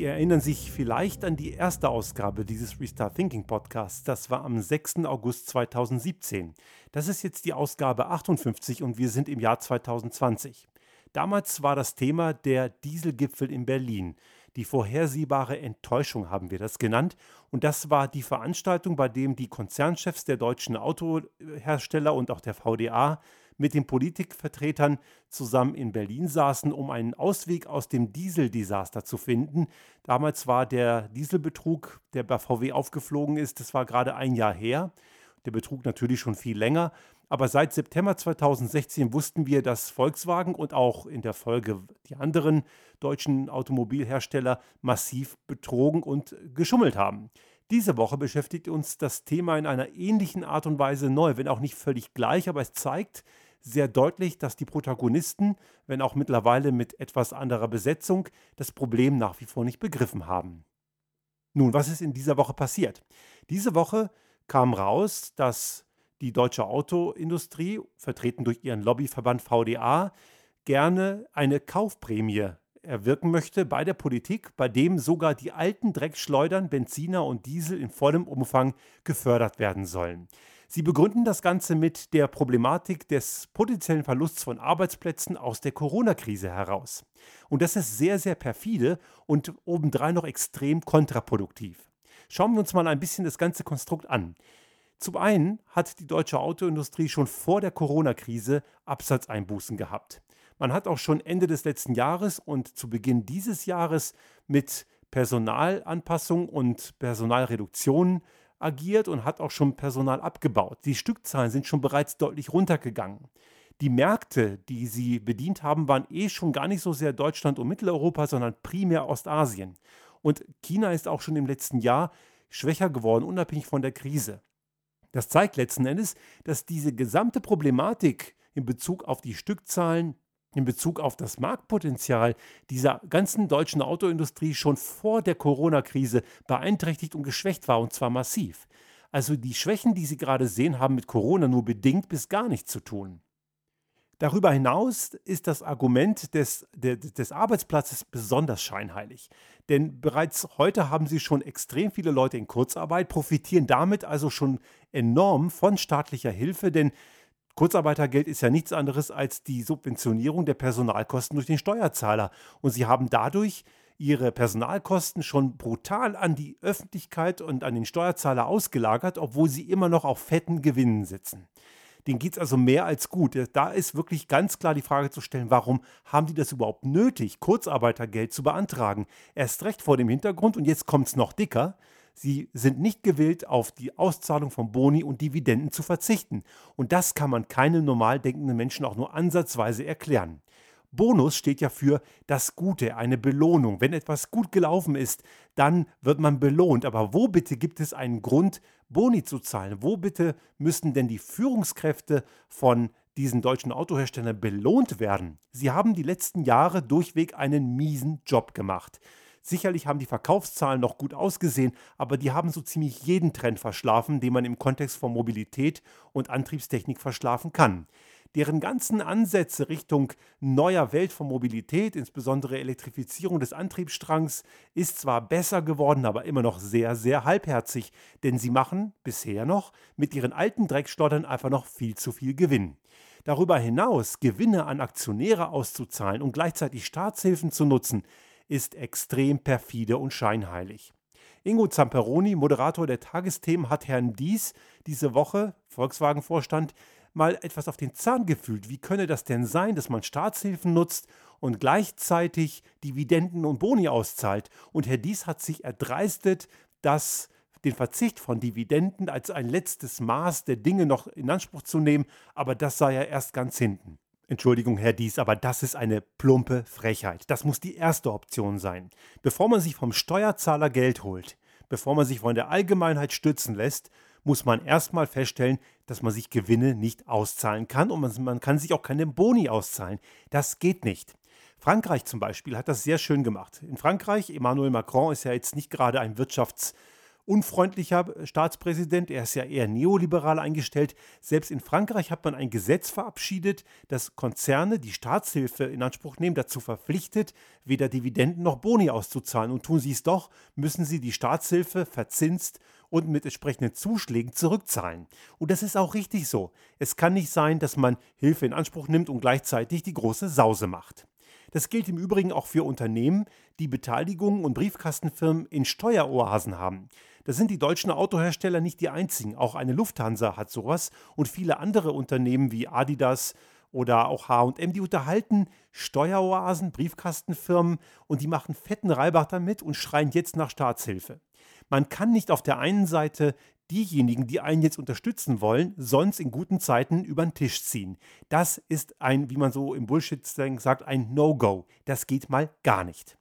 Sie erinnern sich vielleicht an die erste Ausgabe dieses Restart Thinking Podcasts. Das war am 6. August 2017. Das ist jetzt die Ausgabe 58 und wir sind im Jahr 2020. Damals war das Thema der Dieselgipfel in Berlin. Die vorhersehbare Enttäuschung haben wir das genannt. Und das war die Veranstaltung, bei dem die Konzernchefs der deutschen Autohersteller und auch der VDA mit den Politikvertretern zusammen in Berlin saßen, um einen Ausweg aus dem Dieseldesaster zu finden. Damals war der Dieselbetrug, der bei VW aufgeflogen ist, das war gerade ein Jahr her. Der Betrug natürlich schon viel länger. Aber seit September 2016 wussten wir, dass Volkswagen und auch in der Folge die anderen deutschen Automobilhersteller massiv betrogen und geschummelt haben. Diese Woche beschäftigt uns das Thema in einer ähnlichen Art und Weise neu, wenn auch nicht völlig gleich, aber es zeigt, sehr deutlich, dass die Protagonisten, wenn auch mittlerweile mit etwas anderer Besetzung, das Problem nach wie vor nicht begriffen haben. Nun, was ist in dieser Woche passiert? Diese Woche kam raus, dass die deutsche Autoindustrie, vertreten durch ihren Lobbyverband VDA, gerne eine Kaufprämie erwirken möchte bei der Politik, bei dem sogar die alten Dreckschleudern, Benziner und Diesel in vollem Umfang gefördert werden sollen. Sie begründen das Ganze mit der Problematik des potenziellen Verlusts von Arbeitsplätzen aus der Corona-Krise heraus. Und das ist sehr, sehr perfide und obendrein noch extrem kontraproduktiv. Schauen wir uns mal ein bisschen das ganze Konstrukt an. Zum einen hat die deutsche Autoindustrie schon vor der Corona-Krise Absatzeinbußen gehabt. Man hat auch schon Ende des letzten Jahres und zu Beginn dieses Jahres mit Personalanpassung und Personalreduktionen agiert und hat auch schon Personal abgebaut. Die Stückzahlen sind schon bereits deutlich runtergegangen. Die Märkte, die sie bedient haben, waren eh schon gar nicht so sehr Deutschland und Mitteleuropa, sondern primär Ostasien. Und China ist auch schon im letzten Jahr schwächer geworden, unabhängig von der Krise. Das zeigt letzten Endes, dass diese gesamte Problematik in Bezug auf die Stückzahlen, in Bezug auf das Marktpotenzial dieser ganzen deutschen Autoindustrie schon vor der Corona-Krise beeinträchtigt und geschwächt war, und zwar massiv. Also die Schwächen, die Sie gerade sehen, haben mit Corona nur bedingt bis gar nichts zu tun. Darüber hinaus ist das Argument des, des, des, Arbeitsplatzes besonders scheinheilig. Denn bereits heute haben sie schon extrem viele Leute in Kurzarbeit, profitieren damit also schon enorm von staatlicher Hilfe, denn Kurzarbeitergeld ist ja nichts anderes als die Subventionierung der Personalkosten durch den Steuerzahler. Und sie haben dadurch ihre Personalkosten schon brutal an die Öffentlichkeit und an den Steuerzahler ausgelagert, obwohl sie immer noch auf fetten Gewinnen sitzen. Denen geht es also mehr als gut. Da ist wirklich ganz klar die Frage zu stellen, warum haben die das überhaupt nötig, Kurzarbeitergeld zu beantragen? Erst recht vor dem Hintergrund, und jetzt kommt es noch dicker, Sie sind nicht gewillt, auf die Auszahlung von Boni und Dividenden zu verzichten. Und das kann man keinem normal denkenden Menschen auch nur ansatzweise erklären. Bonus steht ja für das Gute, eine Belohnung. Wenn etwas gut gelaufen ist, dann wird man belohnt. Aber wo bitte gibt es einen Grund, Boni zu zahlen? Wo bitte müssen denn die Führungskräfte von diesen deutschen Autoherstellern belohnt werden? Sie haben die letzten Jahre durchweg einen miesen Job gemacht. Sicherlich haben die Verkaufszahlen noch gut ausgesehen, aber die haben so ziemlich jeden Trend verschlafen, den man im Kontext von Mobilität und Antriebstechnik verschlafen kann. Deren ganzen Ansätze Richtung neuer Welt von Mobilität, insbesondere Elektrifizierung des Antriebsstrangs, ist zwar besser geworden, aber immer noch sehr, sehr halbherzig, denn sie machen bisher noch mit ihren alten Dreckschlottern einfach noch viel zu viel Gewinn. Darüber hinaus Gewinne an Aktionäre auszuzahlen und gleichzeitig Staatshilfen zu nutzen, ist extrem perfide und scheinheilig. Ingo Zamperoni, Moderator der Tagesthemen, hat Herrn Dies diese Woche, Volkswagen-Vorstand, mal etwas auf den Zahn gefühlt. Wie könne das denn sein, dass man Staatshilfen nutzt und gleichzeitig Dividenden und Boni auszahlt? Und Herr Dies hat sich erdreistet, dass den Verzicht von Dividenden als ein letztes Maß der Dinge noch in Anspruch zu nehmen, aber das sei ja erst ganz hinten. Entschuldigung, Herr Dies, aber das ist eine plumpe Frechheit. Das muss die erste Option sein. Bevor man sich vom Steuerzahler Geld holt, bevor man sich von der Allgemeinheit stützen lässt, muss man erstmal feststellen, dass man sich Gewinne nicht auszahlen kann und man, man kann sich auch keine Boni auszahlen. Das geht nicht. Frankreich zum Beispiel hat das sehr schön gemacht. In Frankreich, Emmanuel Macron ist ja jetzt nicht gerade ein Wirtschafts- unfreundlicher Staatspräsident. Er ist ja eher neoliberal eingestellt. Selbst in Frankreich hat man ein Gesetz verabschiedet, das Konzerne, die Staatshilfe in Anspruch nehmen, dazu verpflichtet, weder Dividenden noch Boni auszuzahlen. Und tun sie es doch, müssen sie die Staatshilfe verzinst und mit entsprechenden Zuschlägen zurückzahlen. Und das ist auch richtig so. Es kann nicht sein, dass man Hilfe in Anspruch nimmt und gleichzeitig die große Sause macht. Das gilt im Übrigen auch für Unternehmen, die Beteiligungen und Briefkastenfirmen in Steueroasen haben. Da sind die deutschen Autohersteller nicht die einzigen. Auch eine Lufthansa hat sowas und viele andere Unternehmen wie Adidas oder auch HM, die unterhalten Steueroasen, Briefkastenfirmen und die machen fetten Reibach damit und schreien jetzt nach Staatshilfe. Man kann nicht auf der einen Seite diejenigen, die einen jetzt unterstützen wollen, sonst in guten Zeiten über den Tisch ziehen. Das ist ein, wie man so im Bullshit sagt, ein No-Go. Das geht mal gar nicht.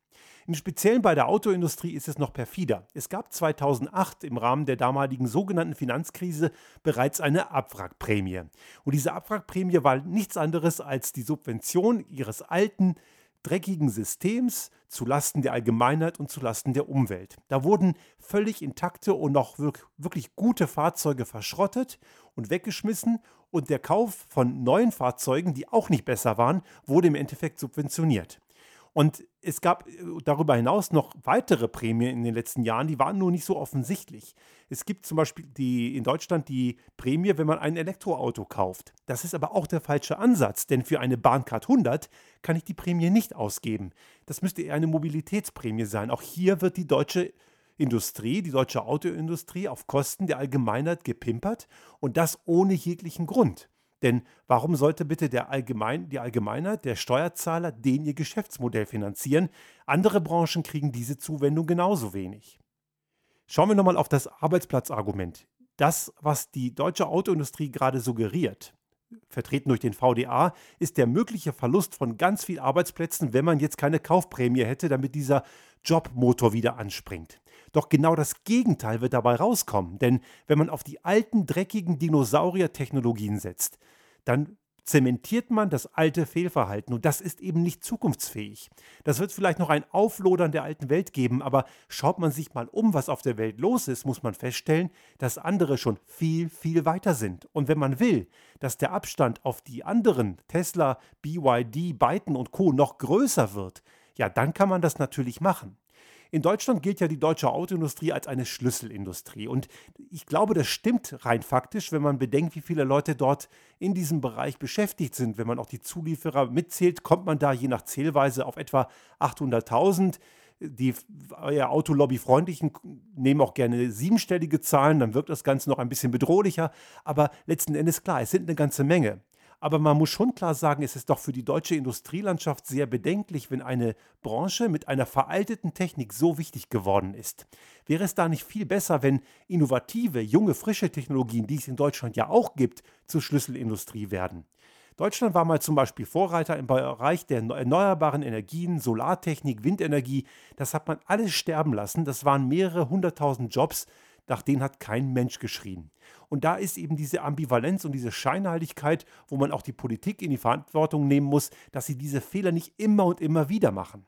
Im Speziellen bei der Autoindustrie ist es noch perfider. Es gab 2008 im Rahmen der damaligen sogenannten Finanzkrise bereits eine Abwrackprämie. Und diese Abwrackprämie war nichts anderes als die Subvention ihres alten dreckigen Systems zulasten der Allgemeinheit und zulasten der Umwelt. Da wurden völlig intakte und noch wirklich gute Fahrzeuge verschrottet und weggeschmissen und der Kauf von neuen Fahrzeugen, die auch nicht besser waren, wurde im Endeffekt subventioniert. Und es gab äh, darüber hinaus noch weitere Prämien in den letzten Jahren, die waren nur nicht so offensichtlich. Es gibt zum Beispiel die, in Deutschland die Prämie, wenn man ein Elektroauto kauft. Das ist aber auch der falsche Ansatz, denn für eine Bahncard 100 kann ich die Prämie nicht ausgeben. Das müsste eher eine Mobilitätsprämie sein. Auch hier wird die deutsche Industrie, die deutsche Autoindustrie auf Kosten der Allgemeinheit gepimpert und das ohne jeglichen Grund. Denn warum sollte bitte der Allgemein, die Allgemeinheit, der Steuerzahler, den ihr Geschäftsmodell finanzieren? Andere Branchen kriegen diese Zuwendung genauso wenig. Schauen wir nochmal auf das Arbeitsplatzargument. Das, was die deutsche Autoindustrie gerade suggeriert, vertreten durch den VDA, ist der mögliche Verlust von ganz vielen Arbeitsplätzen, wenn man jetzt keine Kaufprämie hätte, damit dieser Jobmotor wieder anspringt. Doch genau das Gegenteil wird dabei rauskommen, denn wenn man auf die alten, dreckigen Dinosaurier-Technologien setzt, dann zementiert man das alte Fehlverhalten und das ist eben nicht zukunftsfähig. Das wird vielleicht noch ein Auflodern der alten Welt geben, aber schaut man sich mal um, was auf der Welt los ist, muss man feststellen, dass andere schon viel, viel weiter sind. Und wenn man will, dass der Abstand auf die anderen Tesla, BYD, Byton und Co noch größer wird, ja, dann kann man das natürlich machen. In Deutschland gilt ja die deutsche Autoindustrie als eine Schlüsselindustrie. Und ich glaube, das stimmt rein faktisch, wenn man bedenkt, wie viele Leute dort in diesem Bereich beschäftigt sind. Wenn man auch die Zulieferer mitzählt, kommt man da je nach Zählweise auf etwa 800.000 die ja, Autolobby-freundlichen nehmen auch gerne siebenstellige Zahlen, dann wirkt das Ganze noch ein bisschen bedrohlicher. Aber letzten Endes klar, es sind eine ganze Menge. Aber man muss schon klar sagen, es ist doch für die deutsche Industrielandschaft sehr bedenklich, wenn eine Branche mit einer veralteten Technik so wichtig geworden ist. Wäre es da nicht viel besser, wenn innovative, junge, frische Technologien, die es in Deutschland ja auch gibt, zur Schlüsselindustrie werden? Deutschland war mal zum Beispiel Vorreiter im Bereich der erneuerbaren Energien, Solartechnik, Windenergie. Das hat man alles sterben lassen. Das waren mehrere hunderttausend Jobs, nach denen hat kein Mensch geschrien. Und da ist eben diese Ambivalenz und diese Scheinheiligkeit, wo man auch die Politik in die Verantwortung nehmen muss, dass sie diese Fehler nicht immer und immer wieder machen.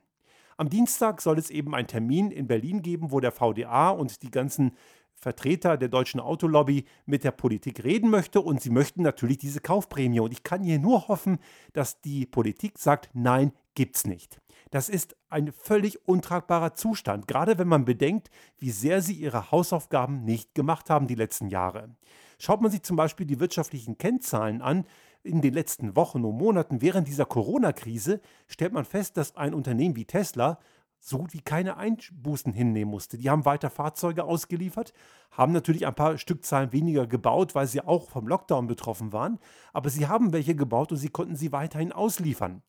Am Dienstag soll es eben einen Termin in Berlin geben, wo der VDA und die ganzen Vertreter der deutschen Autolobby mit der Politik reden möchte und sie möchten natürlich diese Kaufprämie. Und ich kann hier nur hoffen, dass die Politik sagt, nein, gibt's nicht. Das ist ein völlig untragbarer Zustand, gerade wenn man bedenkt, wie sehr sie ihre Hausaufgaben nicht gemacht haben die letzten Jahre. Schaut man sich zum Beispiel die wirtschaftlichen Kennzahlen an, in den letzten Wochen und Monaten während dieser Corona-Krise stellt man fest, dass ein Unternehmen wie Tesla so gut wie keine Einbußen hinnehmen musste. Die haben weiter Fahrzeuge ausgeliefert, haben natürlich ein paar Stückzahlen weniger gebaut, weil sie auch vom Lockdown betroffen waren, aber sie haben welche gebaut und sie konnten sie weiterhin ausliefern.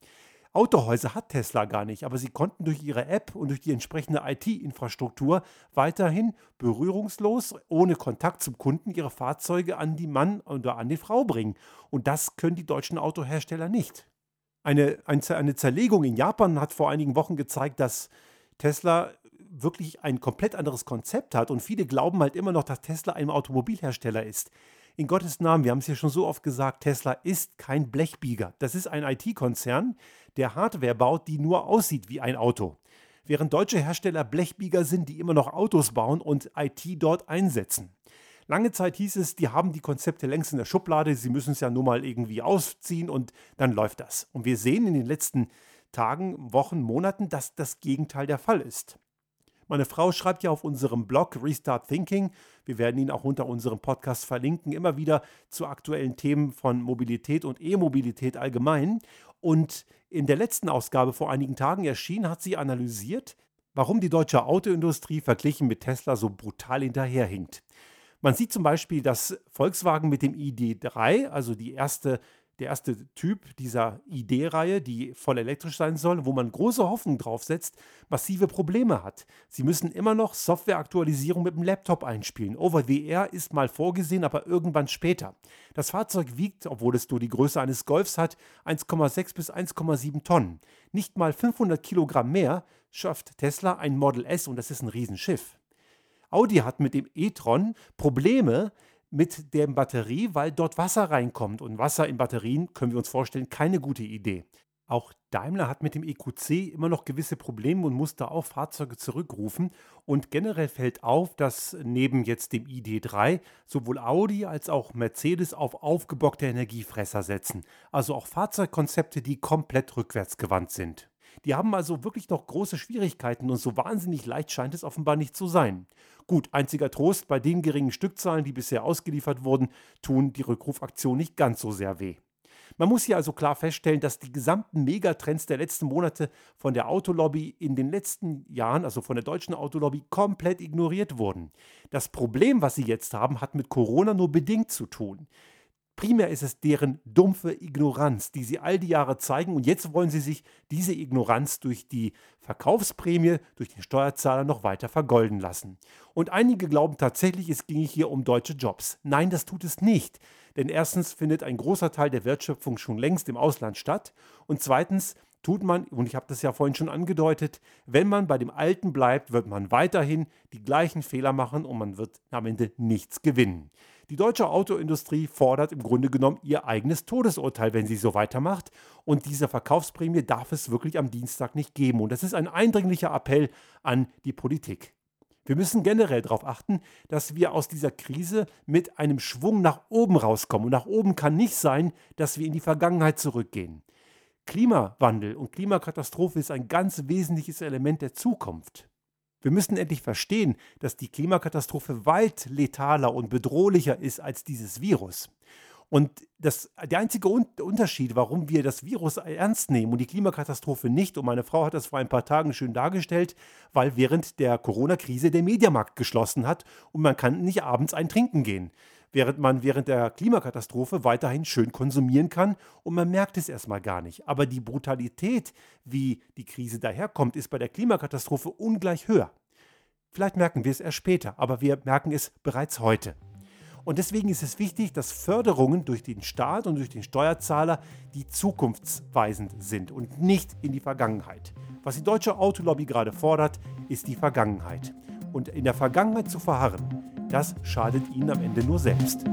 Autohäuser hat Tesla gar nicht, aber sie konnten durch ihre App und durch die entsprechende IT-Infrastruktur weiterhin berührungslos, ohne Kontakt zum Kunden, ihre Fahrzeuge an die Mann oder an die Frau bringen. Und das können die deutschen Autohersteller nicht. Eine, eine Zerlegung in Japan hat vor einigen Wochen gezeigt, dass Tesla wirklich ein komplett anderes Konzept hat und viele glauben halt immer noch, dass Tesla ein Automobilhersteller ist in Gottes Namen, wir haben es ja schon so oft gesagt, Tesla ist kein Blechbieger. Das ist ein IT-Konzern, der Hardware baut, die nur aussieht wie ein Auto. während deutsche Hersteller Blechbieger sind, die immer noch Autos bauen und IT dort einsetzen. Lange Zeit hieß es, die haben die Konzepte längst in der Schublade, sie müssen es ja nur mal irgendwie ausziehen und dann läuft das. Und wir sehen in den letzten Tagen, Wochen, Monaten, dass das Gegenteil der Fall ist. Meine Frau schreibt ja auf unserem Blog Restart Thinking, wir werden ihn auch unter unserem Podcast verlinken, immer wieder zu aktuellen Themen von Mobilität und E-Mobilität allgemein. Und in der letzten Ausgabe vor einigen Tagen erschienen, hat sie analysiert, warum die deutsche Autoindustrie verglichen mit Tesla so brutal hinterherhinkt. Man sieht zum Beispiel, dass Volkswagen mit dem ID3, also die erste der erste Typ dieser ID-Reihe, die voll elektrisch sein soll, wo man große Hoffnung drauf setzt, massive Probleme hat. Sie müssen immer noch Softwareaktualisierung mit dem Laptop einspielen. Over-the-Air ist mal vorgesehen, aber irgendwann später. Das Fahrzeug wiegt, obwohl es nur die Größe eines Golfs hat, 1,6 bis 1,7 Tonnen. Nicht mal 500 Kilogramm mehr schafft Tesla ein Model S und das ist ein Riesenschiff. Audi hat mit dem e-tron Probleme, mit der Batterie, weil dort Wasser reinkommt. Und Wasser in Batterien, können wir uns vorstellen, keine gute Idee. Auch Daimler hat mit dem EQC immer noch gewisse Probleme und musste auch Fahrzeuge zurückrufen. Und generell fällt auf, dass neben jetzt dem ID3 sowohl Audi als auch Mercedes auf aufgebockte Energiefresser setzen. Also auch Fahrzeugkonzepte, die komplett rückwärtsgewandt sind. Die haben also wirklich noch große Schwierigkeiten und so wahnsinnig leicht scheint es offenbar nicht zu sein. Gut, einziger Trost, bei den geringen Stückzahlen, die bisher ausgeliefert wurden, tun die Rückrufaktionen nicht ganz so sehr weh. Man muss hier also klar feststellen, dass die gesamten Megatrends der letzten Monate von der Autolobby in den letzten Jahren, also von der deutschen Autolobby, komplett ignoriert wurden. Das Problem, was sie jetzt haben, hat mit Corona nur bedingt zu tun. Primär ist es deren dumpfe Ignoranz, die sie all die Jahre zeigen und jetzt wollen sie sich diese Ignoranz durch die Verkaufsprämie, durch den Steuerzahler noch weiter vergolden lassen. Und einige glauben tatsächlich, es ginge hier um deutsche Jobs. Nein, das tut es nicht. Denn erstens findet ein großer Teil der Wertschöpfung schon längst im Ausland statt und zweitens tut man, und ich habe das ja vorhin schon angedeutet, wenn man bei dem Alten bleibt, wird man weiterhin die gleichen Fehler machen und man wird am Ende nichts gewinnen. Die deutsche Autoindustrie fordert im Grunde genommen ihr eigenes Todesurteil, wenn sie so weitermacht. Und diese Verkaufsprämie darf es wirklich am Dienstag nicht geben. Und das ist ein eindringlicher Appell an die Politik. Wir müssen generell darauf achten, dass wir aus dieser Krise mit einem Schwung nach oben rauskommen. Und nach oben kann nicht sein, dass wir in die Vergangenheit zurückgehen. Klimawandel und Klimakatastrophe ist ein ganz wesentliches Element der Zukunft. Wir müssen endlich verstehen, dass die Klimakatastrophe weit letaler und bedrohlicher ist als dieses Virus. Und das, der einzige Unterschied, warum wir das Virus ernst nehmen und die Klimakatastrophe nicht, und meine Frau hat das vor ein paar Tagen schön dargestellt, weil während der Corona-Krise der Mediamarkt geschlossen hat und man kann nicht abends ein Trinken gehen während man während der Klimakatastrophe weiterhin schön konsumieren kann und man merkt es erstmal gar nicht. Aber die Brutalität, wie die Krise daherkommt, ist bei der Klimakatastrophe ungleich höher. Vielleicht merken wir es erst später, aber wir merken es bereits heute. Und deswegen ist es wichtig, dass Förderungen durch den Staat und durch den Steuerzahler die zukunftsweisend sind und nicht in die Vergangenheit. Was die deutsche Autolobby gerade fordert, ist die Vergangenheit. Und in der Vergangenheit zu verharren, das schadet ihnen am Ende nur selbst.